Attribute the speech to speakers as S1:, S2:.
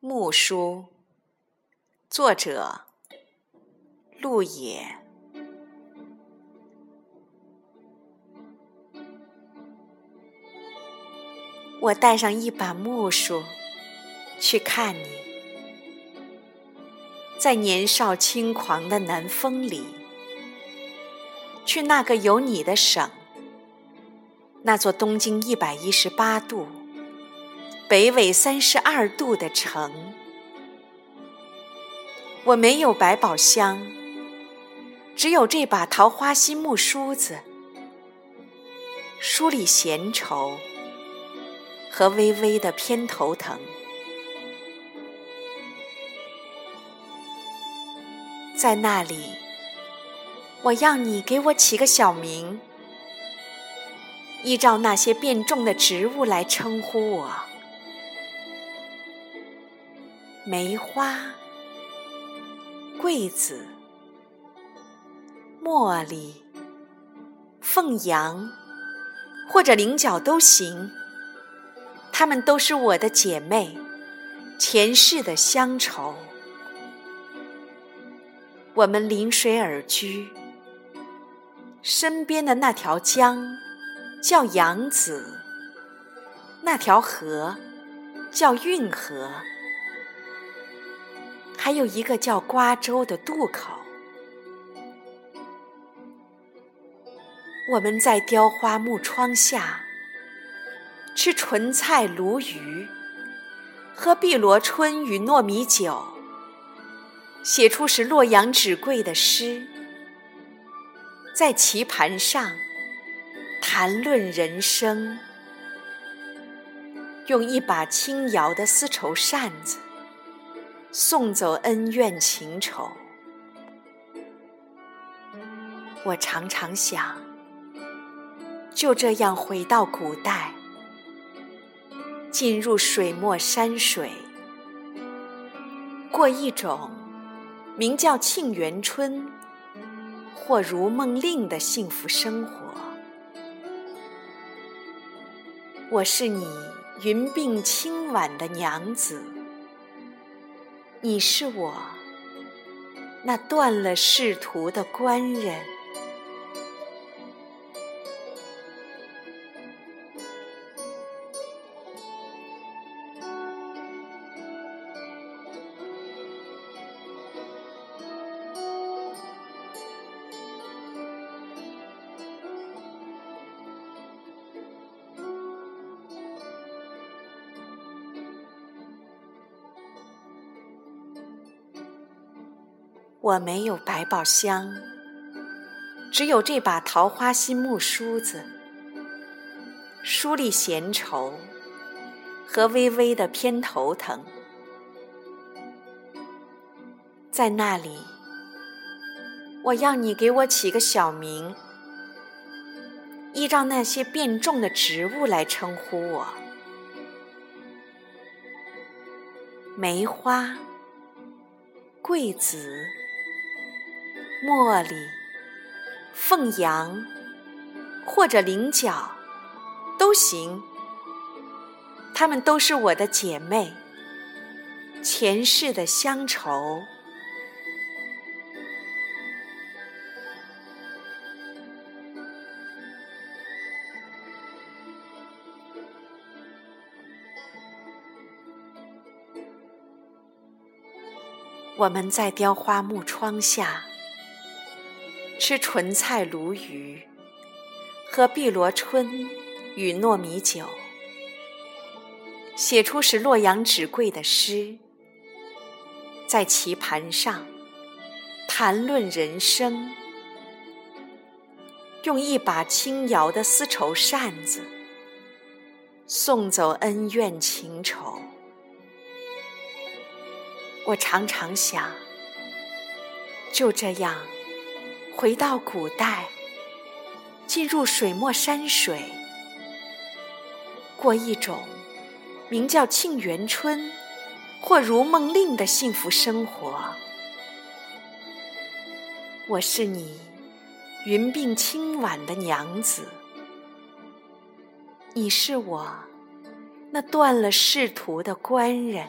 S1: 木书，作者陆野。我带上一把木梳，去看你，在年少轻狂的南风里，去那个有你的省，那座东经一百一十八度。北纬三十二度的城，我没有百宝箱，只有这把桃花心木梳子，梳理闲愁和微微的偏头疼。在那里，我要你给我起个小名，依照那些变种的植物来称呼我。梅花、桂子、茉莉、凤阳，或者菱角都行。她们都是我的姐妹，前世的乡愁。我们临水而居，身边的那条江叫扬子，那条河叫运河。还有一个叫瓜州的渡口，我们在雕花木窗下吃莼菜鲈鱼，喝碧螺春与糯米酒，写出使洛阳纸贵的诗，在棋盘上谈论人生，用一把轻摇的丝绸扇子。送走恩怨情仇，我常常想，就这样回到古代，进入水墨山水，过一种名叫沁园春或如梦令的幸福生活。我是你云鬓轻挽的娘子。你是我那断了仕途的官人。我没有百宝箱，只有这把桃花心木梳子，梳理闲愁和微微的偏头疼。在那里，我要你给我起个小名，依照那些变种的植物来称呼我：梅花、桂子。茉莉、凤阳或者菱角都行，她们都是我的姐妹，前世的乡愁。我们在雕花木窗下。吃莼菜鲈鱼，喝碧螺春与糯米酒，写出使洛阳纸贵的诗，在棋盘上谈论人生，用一把轻摇的丝绸扇子送走恩怨情仇。我常常想，就这样。回到古代，进入水墨山水，过一种名叫沁园春或如梦令的幸福生活。我是你云鬓轻挽的娘子，你是我那断了仕途的官人。